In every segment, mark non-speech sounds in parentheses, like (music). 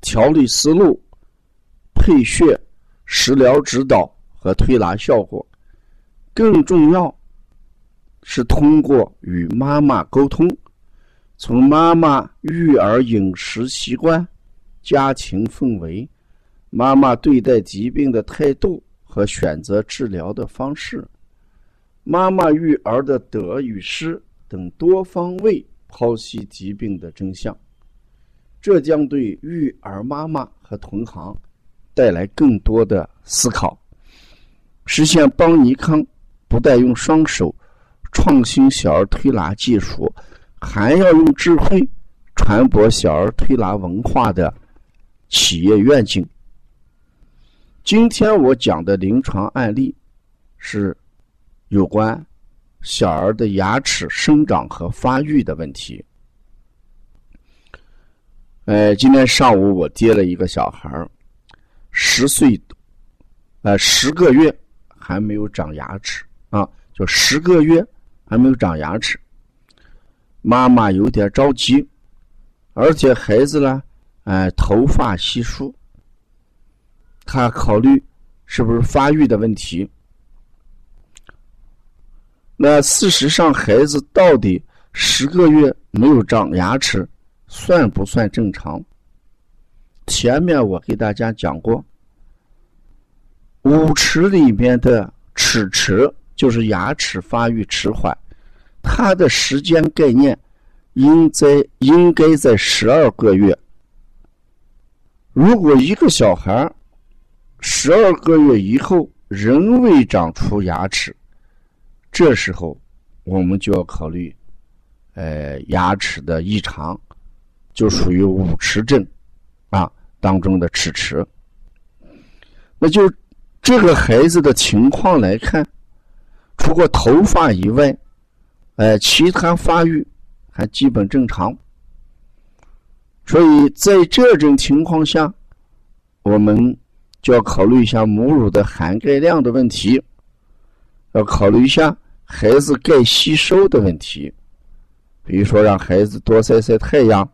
调理思路、配穴、食疗指导和推拿效果，更重要是通过与妈妈沟通，从妈妈育儿饮食习惯、家庭氛围、妈妈对待疾病的态度和选择治疗的方式、妈妈育儿的得与失等多方位剖析疾病的真相。这将对育儿妈妈和同行带来更多的思考，实现邦尼康不但用双手创新小儿推拿技术，还要用智慧传播小儿推拿文化的企业愿景。今天我讲的临床案例是有关小儿的牙齿生长和发育的问题。呃，今天上午我接了一个小孩儿，十岁，呃，十个月还没有长牙齿啊，就十个月还没有长牙齿。妈妈有点着急，而且孩子呢，哎，头发稀疏，他考虑是不是发育的问题。那事实上，孩子到底十个月没有长牙齿？算不算正常？前面我给大家讲过，五齿里面的齿齿就是牙齿发育迟缓，它的时间概念应在应该在十二个月。如果一个小孩十二个月以后仍未长出牙齿，这时候我们就要考虑，呃，牙齿的异常。就属于五迟症，啊当中的齿齿。那就这个孩子的情况来看，除过头发以外，哎，其他发育还基本正常。所以在这种情况下，我们就要考虑一下母乳的含钙量的问题，要考虑一下孩子钙吸收的问题，比如说让孩子多晒晒太阳。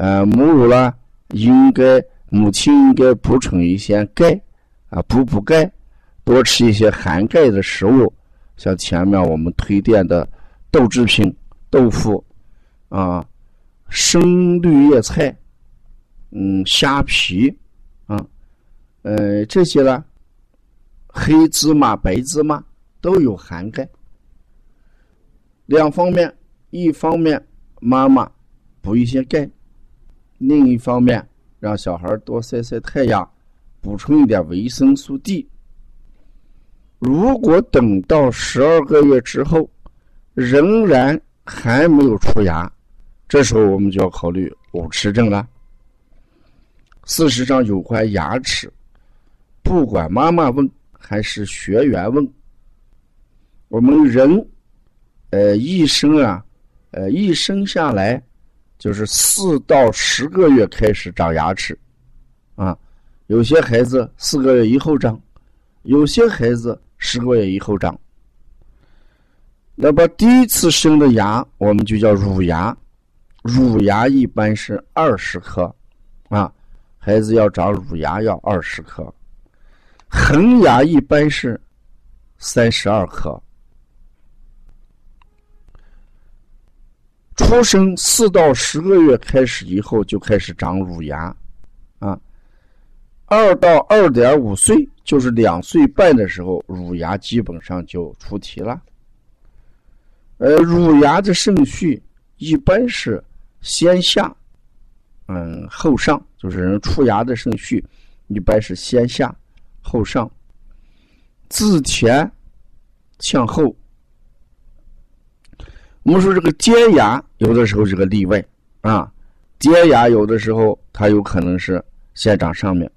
呃，母乳呢，应该母亲应该补充一些钙，啊，补补钙，多吃一些含钙的食物，像前面我们推荐的豆制品、豆腐，啊，生绿叶菜，嗯，虾皮，啊，呃，这些呢，黑芝麻、白芝麻都有含钙。两方面，一方面妈妈补一些钙。另一方面，让小孩多晒晒太阳，补充一点维生素 D。如果等到十二个月之后，仍然还没有出牙，这时候我们就要考虑五齿症了。事实上，有关牙齿，不管妈妈问还是学员问，我们人，呃，一生啊，呃，一生下来。就是四到十个月开始长牙齿，啊，有些孩子四个月以后长，有些孩子十个月以后长。那么第一次生的牙，我们就叫乳牙，乳牙一般是二十颗，啊，孩子要长乳牙要二十颗，恒牙一般是三十二颗。出生四到十个月开始以后就开始长乳牙，啊，二到二点五岁就是两岁半的时候，乳牙基本上就出题了。呃，乳牙的顺序一般是先下，嗯，后上，就是人出牙的顺序一般是先下后上，自前向后。我们说这个尖牙有的时候是个例外啊，尖牙有的时候它有可能是先长上面。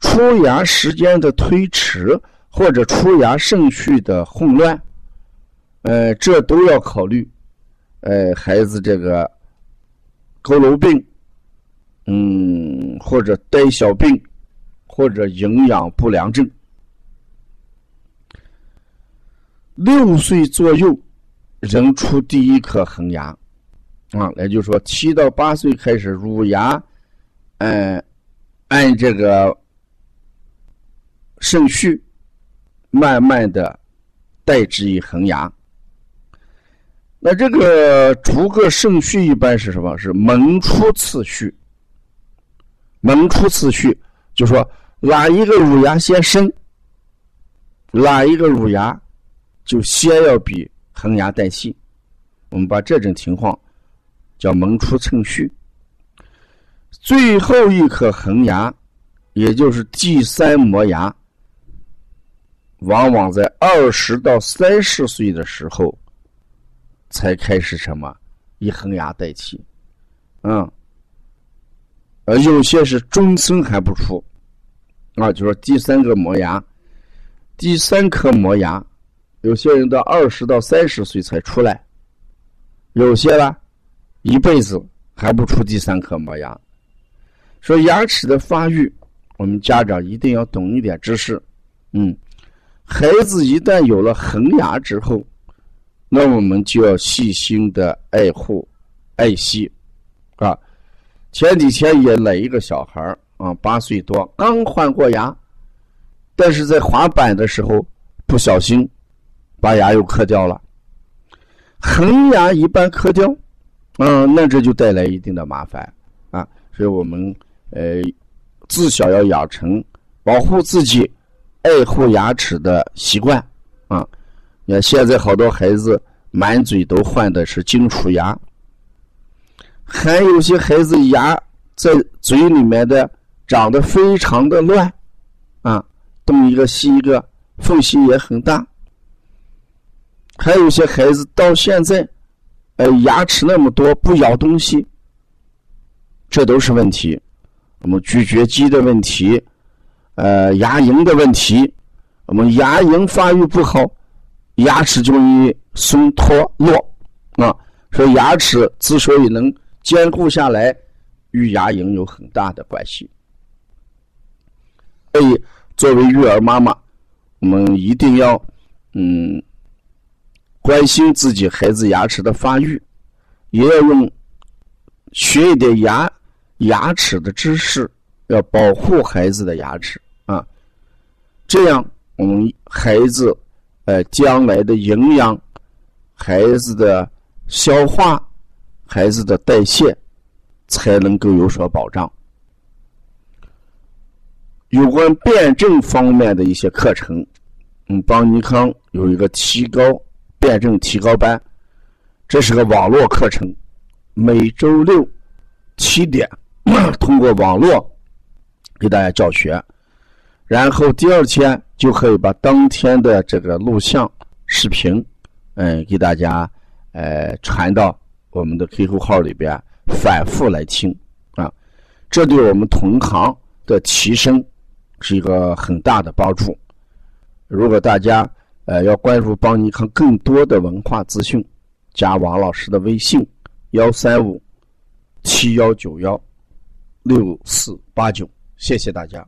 出牙时间的推迟，或者出牙顺序的混乱，呃，这都要考虑。呃，孩子这个佝偻病，嗯，或者呆小病，或者营养不良症。六岁左右，人出第一颗恒牙，啊，也就是说七到八岁开始乳牙，嗯，按这个。顺序，慢慢的代之以恒牙。那这个逐个顺序一般是什么？是萌出次序。萌出次序，就说哪一个乳牙先生，哪一个乳牙就先要比恒牙代谢。我们把这种情况叫萌出次序。最后一颗恒牙，也就是第三磨牙。往往在二十到三十岁的时候，才开始什么以恒牙代替，嗯，呃，有些是终生还不出，啊，就说第三个磨牙，第三颗磨牙，有些人到二十到三十岁才出来，有些呢，一辈子还不出第三颗磨牙。说牙齿的发育，我们家长一定要懂一点知识，嗯。孩子一旦有了恒牙之后，那我们就要细心的爱护、爱惜，啊！前几天也来一个小孩啊，八岁多，刚换过牙，但是在滑板的时候不小心把牙又磕掉了。恒牙一般磕掉，嗯，那这就带来一定的麻烦啊！所以我们呃，自小要养成保护自己。爱护牙齿的习惯，啊，你看现在好多孩子满嘴都换的是金属牙，还有些孩子牙在嘴里面的长得非常的乱，啊，东一个西一个，缝隙也很大，还有些孩子到现在，呃，牙齿那么多不咬东西，这都是问题，我们咀嚼肌的问题。呃，牙龈的问题，我们牙龈发育不好，牙齿就容易松脱落啊。所以牙齿之所以能坚固下来，与牙龈有很大的关系。所以，作为育儿妈妈，我们一定要嗯关心自己孩子牙齿的发育，也要用学一点牙牙齿的知识。要保护孩子的牙齿啊，这样我们孩子呃将来的营养、孩子的消化、孩子的代谢才能够有所保障。有关辩证方面的一些课程，嗯，邦尼康有一个提高辩证提高班，这是个网络课程，每周六七点 (coughs) 通过网络。给大家教学，然后第二天就可以把当天的这个录像视频，嗯，给大家呃传到我们的 QQ 号里边，反复来听啊，这对我们同行的提升是一个很大的帮助。如果大家呃要关注帮你看更多的文化资讯，加王老师的微信幺三五七幺九幺六四八九。谢谢大家。